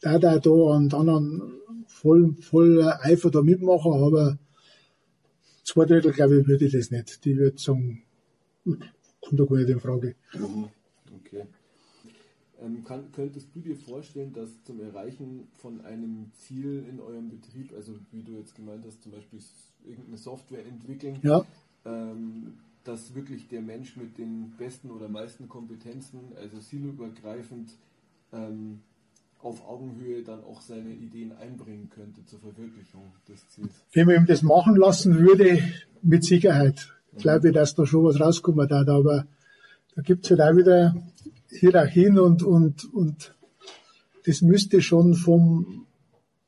da, da, da und dann voll, voll Eifer da mitmachen, aber zwei Drittel, glaube ich, würde das nicht. Die würde sagen, kommt da gar nicht in Frage. Mhm. Ähm, kann, könntest du dir vorstellen, dass zum Erreichen von einem Ziel in eurem Betrieb, also wie du jetzt gemeint hast, zum Beispiel irgendeine Software entwickeln, ja. ähm, dass wirklich der Mensch mit den besten oder meisten Kompetenzen, also siloübergreifend, ähm, auf Augenhöhe dann auch seine Ideen einbringen könnte zur Verwirklichung des Ziels. Wenn man ihm das machen lassen würde, mit Sicherheit. Mhm. Glaube ich, dass da schon was rauskommen hat, aber da gibt es halt auch wieder Hierarchien und, und, und das müsste schon vom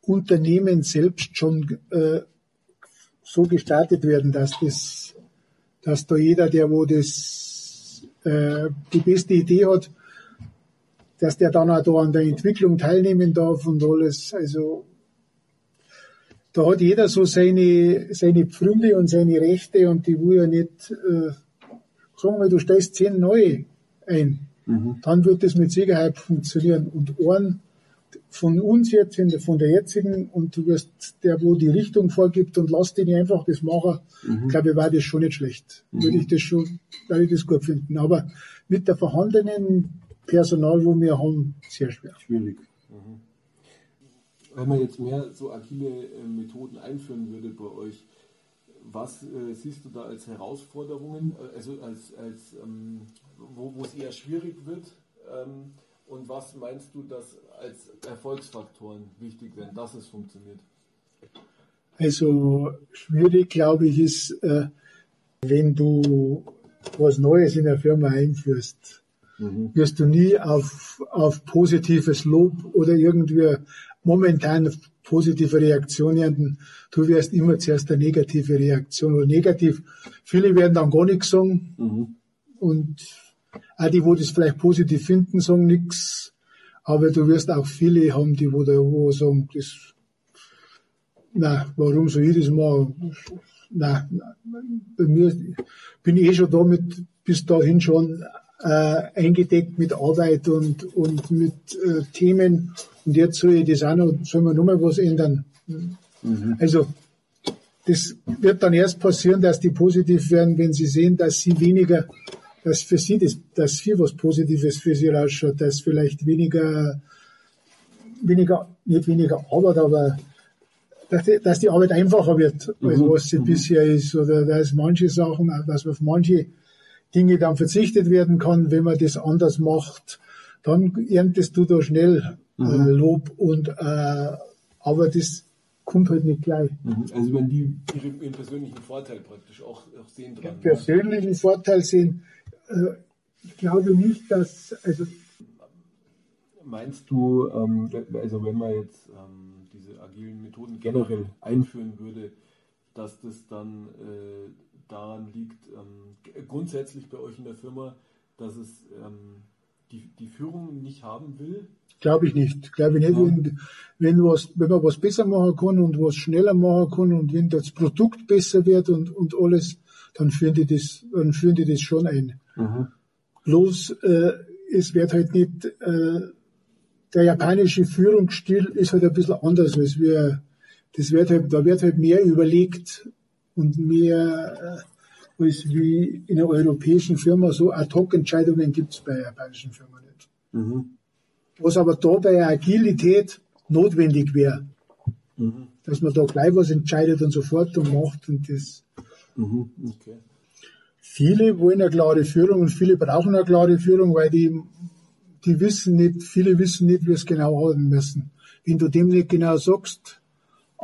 Unternehmen selbst schon äh, so gestartet werden, dass das, dass da jeder, der wo das äh, die beste Idee hat, dass der dann auch da an der Entwicklung teilnehmen darf und alles. Also da hat jeder so seine, seine Pfründe und seine Rechte und die will ja nicht, äh, sagen wir, du stellst zehn neue ein. Mhm. Dann wird das mit Sicherheit funktionieren. Und einen von uns jetzt, von der jetzigen, und du wirst der, wo die Richtung vorgibt und lass den einfach das machen, mhm. glaube ich, war das schon nicht schlecht. Mhm. Würde ich das schon, würde ich das gut finden. Aber mit der vorhandenen Personal, wo wir haben, sehr schwer. Schwierig. Mhm. Wenn man jetzt mehr so agile äh, Methoden einführen würde bei euch, was äh, siehst du da als Herausforderungen, äh, also als, als ähm, wo, es eher schwierig wird? Ähm, und was meinst du, dass als Erfolgsfaktoren wichtig wären, dass es funktioniert? Also schwierig, glaube ich, ist, äh, wenn du was Neues in der Firma einführst, mhm. wirst du nie auf, auf positives Lob oder irgendwie momentan positive Reaktionen. Du wirst immer zuerst eine negative Reaktion oder negativ. Viele werden dann gar nichts sagen. Mhm. Und auch die, wo das vielleicht positiv finden, sagen nichts. Aber du wirst auch viele haben, die wo, da, wo sagen, das, na, warum soll ich das machen? Na, bei mir bin ich eh schon damit bis dahin schon äh, eingedeckt mit Arbeit und, und mit äh, Themen. Und jetzt soll ich das auch noch, soll man nochmal was ändern. Mhm. Also, das wird dann erst passieren, dass die positiv werden, wenn sie sehen, dass sie weniger, dass für sie das, dass viel was Positives für sie rausschaut, dass vielleicht weniger, weniger, nicht weniger Arbeit, aber dass die, dass die Arbeit einfacher wird, als mhm. was sie mhm. bisher ist, oder dass manche Sachen, dass auf manche Dinge dann verzichtet werden kann, wenn man das anders macht, dann erntest du da schnell äh, mhm. Lob und äh, aber das kommt halt nicht gleich. Mhm. Also wenn die ihren persönlichen Vorteil praktisch auch, auch sehen dran. Den persönlichen Vorteil sehen, äh, ich glaube nicht, dass also meinst du, ähm, also wenn man jetzt ähm, diese agilen Methoden generell einführen würde, dass das dann äh, daran liegt, ähm, grundsätzlich bei euch in der Firma, dass es ähm, die, die Führung nicht haben will? Glaube ich nicht. Glaube ich nicht. Ja. Wenn, wenn, was, wenn man was besser machen kann und was schneller machen kann und wenn das Produkt besser wird und, und alles, dann führen die das, dann führen die das schon ein. Mhm. Bloß, äh, es wird halt nicht, äh, der japanische Führungsstil ist halt ein bisschen anders als wir, das wird halt, da wird halt mehr überlegt, und mehr äh, als wie in einer europäischen Firma so Ad-Hoc-Entscheidungen gibt es bei japanischen Firma nicht. Mhm. Was aber da bei Agilität notwendig wäre, mhm. dass man da gleich was entscheidet und sofort und macht und das. Mhm. Okay. Viele wollen eine klare Führung und viele brauchen eine klare Führung, weil die, die wissen nicht, viele wissen nicht, wie es genau haben müssen. Wenn du dem nicht genau sagst,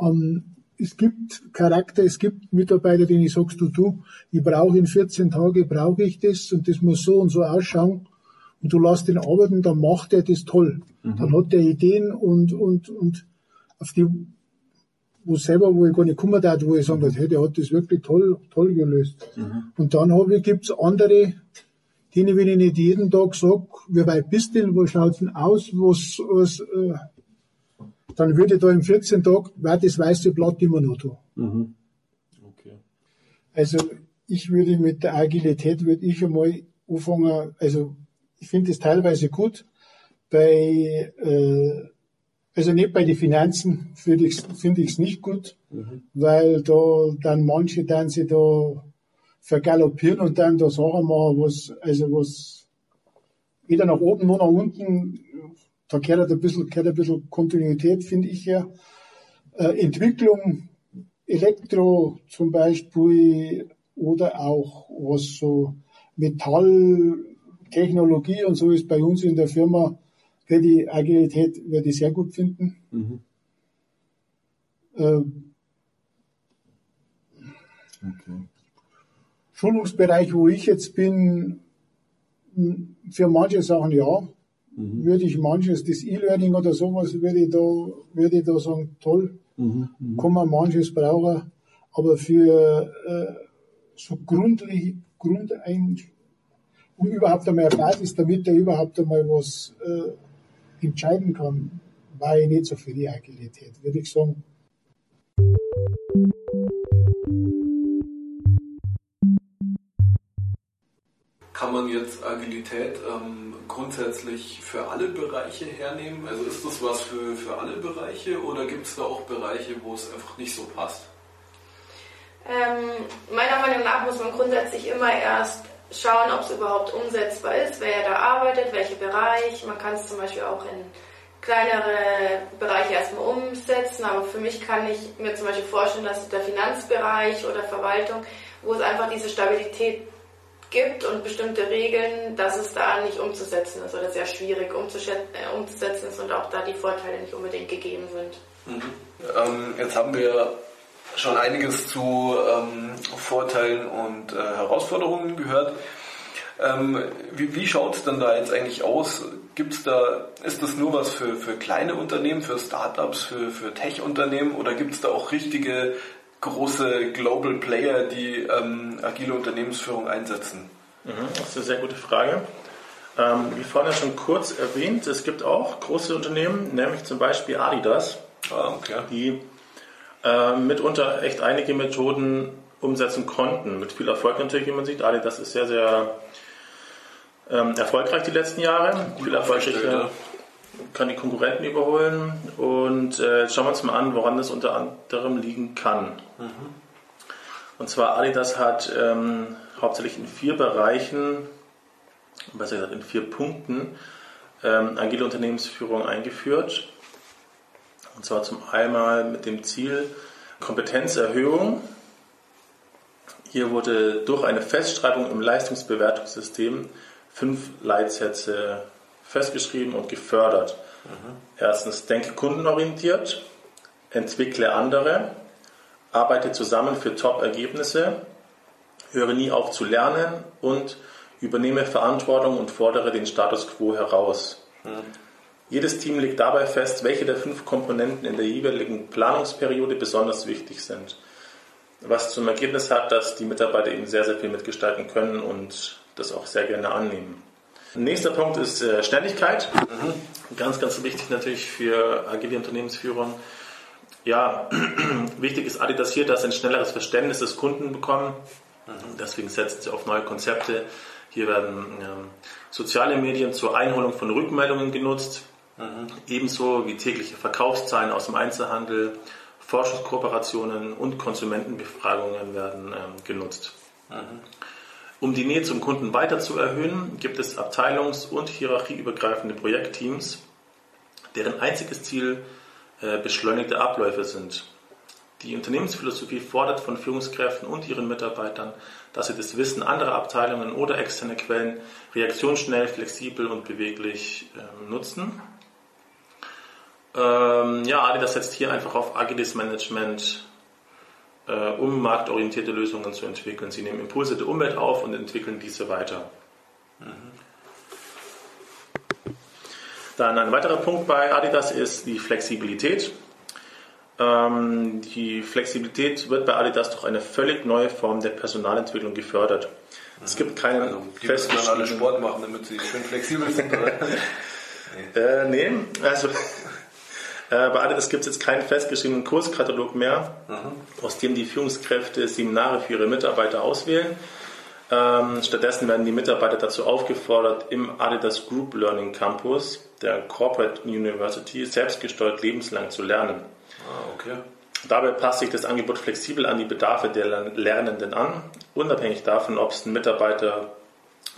ähm, es gibt Charakter, es gibt Mitarbeiter, denen ich sagst du, du, ich brauche in 14 Tagen, brauche ich das und das muss so und so ausschauen und du lässt ihn arbeiten, dann macht er das toll. Mhm. Dann hat er Ideen und, und, und auf die, wo selber, wo ich gar nicht gekommen hat, wo ich sagen hey, der hat das wirklich toll, toll gelöst. Mhm. Und dann habe ich, gibt's andere, denen, wenn ich nicht jeden Tag sage, wie weit bist du denn, wo schaut's denn aus, was, was, äh, dann würde ich da im 14 Tag, war das weiße Blatt immer noch da. Mhm. Okay. Also, ich würde mit der Agilität, würde ich einmal anfangen, also, ich finde es teilweise gut, bei, äh, also nicht bei den Finanzen finde ich es find ich's nicht gut, mhm. weil da dann manche dann sich da vergaloppieren und dann da Sachen machen, was, also was weder nach oben noch nach unten, da gehört halt ein bisschen, gehört ein bisschen Kontinuität, finde ich ja. Äh, Entwicklung, Elektro zum Beispiel oder auch was so Metalltechnologie und so ist bei uns in der Firma für die Agilität würde ich sehr gut finden. Mhm. Ähm, okay. Schulungsbereich, wo ich jetzt bin, für manche Sachen ja, mhm. würde ich manches, das E-Learning oder sowas, würde ich da, würde ich da sagen, toll, mhm. mhm. kann man manches brauchen, aber für äh, so grundlich, Grundein, um überhaupt einmal eine Basis, damit er überhaupt einmal was äh, entscheiden kann, war ich nicht so für die Agilität, würde ich sagen. Kann man jetzt Agilität ähm, grundsätzlich für alle Bereiche hernehmen? Also ist das was für, für alle Bereiche oder gibt es da auch Bereiche, wo es einfach nicht so passt? Ähm, meiner Meinung nach muss man grundsätzlich immer erst schauen, ob es überhaupt umsetzbar ist, wer da arbeitet, welcher Bereich. Man kann es zum Beispiel auch in kleinere Bereiche erstmal umsetzen, aber für mich kann ich mir zum Beispiel vorstellen, dass der Finanzbereich oder Verwaltung, wo es einfach diese Stabilität gibt und bestimmte Regeln, dass es da nicht umzusetzen ist oder sehr schwierig äh, umzusetzen ist und auch da die Vorteile nicht unbedingt gegeben sind. Mhm. Ähm, jetzt haben wir schon einiges zu ähm, Vorteilen und äh, Herausforderungen gehört. Ähm, wie wie schaut es denn da jetzt eigentlich aus? Gibt's da, ist das nur was für, für kleine Unternehmen, für Startups, für, für Tech-Unternehmen oder gibt es da auch richtige große Global Player, die ähm, agile Unternehmensführung einsetzen? Mhm, das ist eine sehr gute Frage. Ähm, wie vorhin schon kurz erwähnt, es gibt auch große Unternehmen, nämlich zum Beispiel Adidas, ah, okay. die äh, mitunter echt einige Methoden umsetzen konnten. Mit viel Erfolg natürlich, wie man sieht. Adidas ist sehr, sehr ähm, erfolgreich die letzten Jahre. Gut viel erfolgreicher kann die Konkurrenten überholen. Und äh, schauen wir uns mal an, woran das unter anderem liegen kann. Mhm. Und zwar Adidas hat ähm, hauptsächlich in vier Bereichen, besser gesagt in vier Punkten, ähm, agile Unternehmensführung eingeführt. Und zwar zum einmal mit dem Ziel Kompetenzerhöhung. Hier wurde durch eine Festschreibung im Leistungsbewertungssystem fünf Leitsätze festgeschrieben und gefördert. Mhm. Erstens, denke kundenorientiert, entwickle andere, arbeite zusammen für Top-Ergebnisse, höre nie auf zu lernen und übernehme Verantwortung und fordere den Status quo heraus. Mhm. Jedes Team legt dabei fest, welche der fünf Komponenten in der jeweiligen Planungsperiode besonders wichtig sind. Was zum Ergebnis hat, dass die Mitarbeiter eben sehr, sehr viel mitgestalten können und das auch sehr gerne annehmen. Nächster Punkt ist äh, Schnelligkeit. Mhm. Ganz, ganz wichtig natürlich für agile Unternehmensführung. Ja, wichtig ist Adidas hier, dass sie ein schnelleres Verständnis des Kunden bekommen. Mhm. Deswegen setzen sie auf neue Konzepte. Hier werden ähm, soziale Medien zur Einholung von Rückmeldungen genutzt. Mhm. Ebenso wie tägliche Verkaufszahlen aus dem Einzelhandel, Forschungskooperationen und Konsumentenbefragungen werden ähm, genutzt. Mhm. Um die Nähe zum Kunden weiter zu erhöhen, gibt es abteilungs- und hierarchieübergreifende Projektteams, deren einziges Ziel äh, beschleunigte Abläufe sind. Die Unternehmensphilosophie fordert von Führungskräften und ihren Mitarbeitern, dass sie das Wissen anderer Abteilungen oder externe Quellen reaktionsschnell, flexibel und beweglich äh, nutzen ähm, ja, Adidas setzt hier einfach auf agiles Management, äh, um marktorientierte Lösungen zu entwickeln. Sie nehmen Impulse der Umwelt auf und entwickeln diese weiter. Mhm. Dann ein weiterer Punkt bei Adidas ist die Flexibilität. Ähm, die Flexibilität wird bei Adidas durch eine völlig neue Form der Personalentwicklung gefördert. Es gibt keinen also, die müssen dann alle Sport machen, damit sie schön flexibel sind, oder? nee. Äh, nee, also äh, bei Adidas gibt es jetzt keinen festgeschriebenen Kurskatalog mehr, mhm. aus dem die Führungskräfte Seminare für ihre Mitarbeiter auswählen. Ähm, stattdessen werden die Mitarbeiter dazu aufgefordert, im Adidas Group Learning Campus der Corporate University selbstgesteuert lebenslang zu lernen. Ah, okay. Dabei passt sich das Angebot flexibel an die Bedarfe der Lernenden an, unabhängig davon, ob es ein Mitarbeiter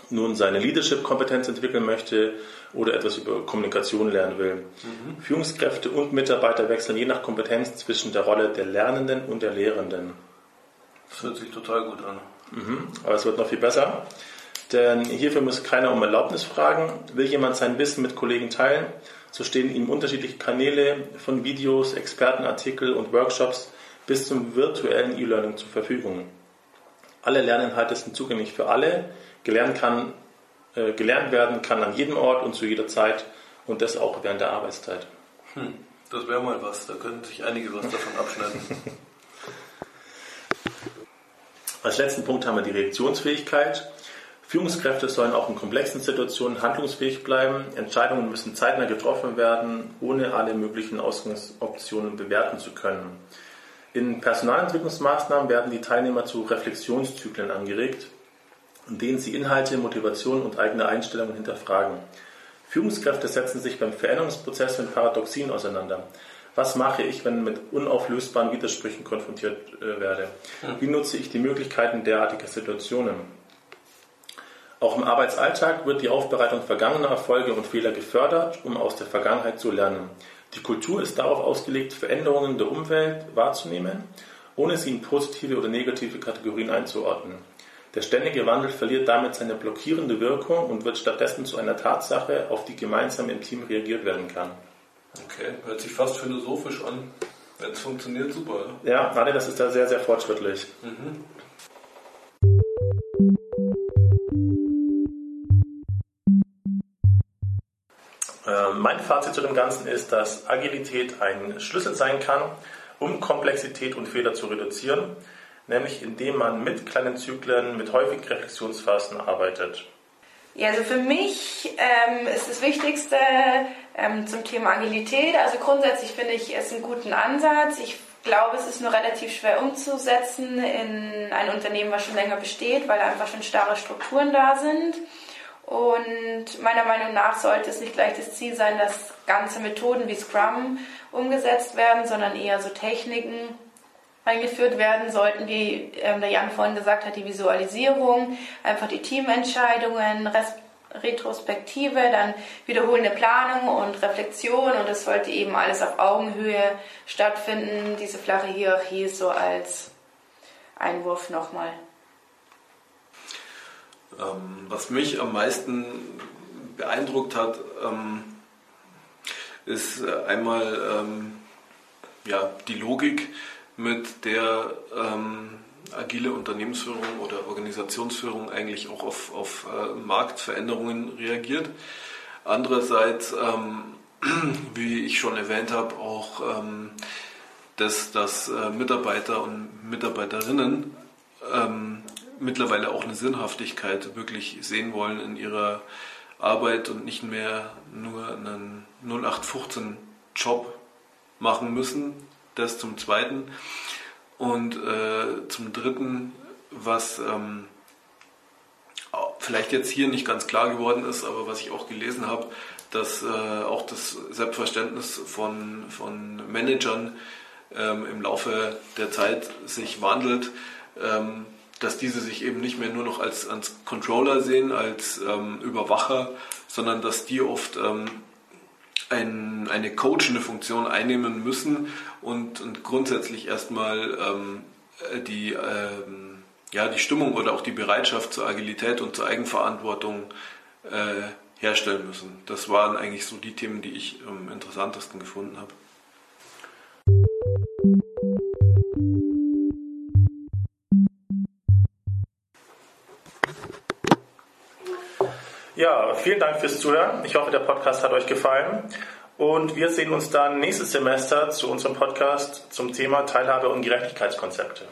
nun seine Leadership-Kompetenz entwickeln möchte oder etwas über Kommunikation lernen will. Mhm. Führungskräfte und Mitarbeiter wechseln je nach Kompetenz zwischen der Rolle der Lernenden und der Lehrenden. Das hört sich total gut an. Mhm. Aber es wird noch viel besser, denn hierfür muss keiner um Erlaubnis fragen. Will jemand sein Wissen mit Kollegen teilen, so stehen ihm unterschiedliche Kanäle von Videos, Expertenartikel und Workshops bis zum virtuellen E-Learning zur Verfügung. Alle Lerninhalte sind zugänglich für alle. Gelernt, kann, äh, gelernt werden kann an jedem Ort und zu jeder Zeit und das auch während der Arbeitszeit. Hm, das wäre mal was, da könnten sich einige was davon abschneiden. Als letzten Punkt haben wir die Reaktionsfähigkeit. Führungskräfte sollen auch in komplexen Situationen handlungsfähig bleiben. Entscheidungen müssen zeitnah getroffen werden, ohne alle möglichen Ausgangsoptionen bewerten zu können. In Personalentwicklungsmaßnahmen werden die Teilnehmer zu Reflexionszyklen angeregt, in denen sie Inhalte, Motivation und eigene Einstellungen hinterfragen. Führungskräfte setzen sich beim Veränderungsprozess mit Paradoxien auseinander. Was mache ich, wenn mit unauflösbaren Widersprüchen konfrontiert äh, werde? Wie nutze ich die Möglichkeiten derartiger Situationen? Auch im Arbeitsalltag wird die Aufbereitung vergangener Erfolge und Fehler gefördert, um aus der Vergangenheit zu lernen. Die Kultur ist darauf ausgelegt, Veränderungen der Umwelt wahrzunehmen, ohne sie in positive oder negative Kategorien einzuordnen. Der ständige Wandel verliert damit seine blockierende Wirkung und wird stattdessen zu einer Tatsache, auf die gemeinsam im Team reagiert werden kann. Okay, hört sich fast philosophisch an. Wenn es funktioniert, super. Ja, nein, das ist da sehr, sehr fortschrittlich. Mhm. Ähm, mein Fazit zu dem Ganzen ist, dass Agilität ein Schlüssel sein kann, um Komplexität und Fehler zu reduzieren, nämlich indem man mit kleinen Zyklen, mit häufigen Reflexionsphasen arbeitet. Ja, also für mich ähm, ist das Wichtigste ähm, zum Thema Agilität. Also grundsätzlich finde ich es einen guten Ansatz. Ich glaube, es ist nur relativ schwer umzusetzen in ein Unternehmen, was schon länger besteht, weil einfach schon starre Strukturen da sind. Und meiner Meinung nach sollte es nicht gleich das Ziel sein, dass ganze Methoden wie Scrum umgesetzt werden, sondern eher so Techniken, eingeführt werden sollten, wie ähm, der Jan vorhin gesagt hat, die Visualisierung, einfach die Teamentscheidungen, Retrospektive, dann wiederholende Planung und Reflexion und es sollte eben alles auf Augenhöhe stattfinden. Diese flache Hierarchie so als Einwurf nochmal. Ähm, was mich am meisten beeindruckt hat, ähm, ist einmal ähm, ja, die Logik, mit der ähm, agile Unternehmensführung oder Organisationsführung eigentlich auch auf, auf äh, Marktveränderungen reagiert. Andererseits, ähm, wie ich schon erwähnt habe, auch, ähm, dass, dass äh, Mitarbeiter und Mitarbeiterinnen ähm, mittlerweile auch eine Sinnhaftigkeit wirklich sehen wollen in ihrer Arbeit und nicht mehr nur einen 0815 Job machen müssen, das zum Zweiten. Und äh, zum Dritten, was ähm, vielleicht jetzt hier nicht ganz klar geworden ist, aber was ich auch gelesen habe, dass äh, auch das Selbstverständnis von, von Managern ähm, im Laufe der Zeit sich wandelt, ähm, dass diese sich eben nicht mehr nur noch als, als Controller sehen, als ähm, Überwacher, sondern dass die oft ähm, ein, eine coachende Funktion einnehmen müssen und, und grundsätzlich erstmal ähm, die, ähm, ja, die Stimmung oder auch die Bereitschaft zur Agilität und zur Eigenverantwortung äh, herstellen müssen. Das waren eigentlich so die Themen, die ich am interessantesten gefunden habe. Ja, vielen Dank fürs Zuhören. Ich hoffe, der Podcast hat euch gefallen. Und wir sehen uns dann nächstes Semester zu unserem Podcast zum Thema Teilhabe und Gerechtigkeitskonzepte.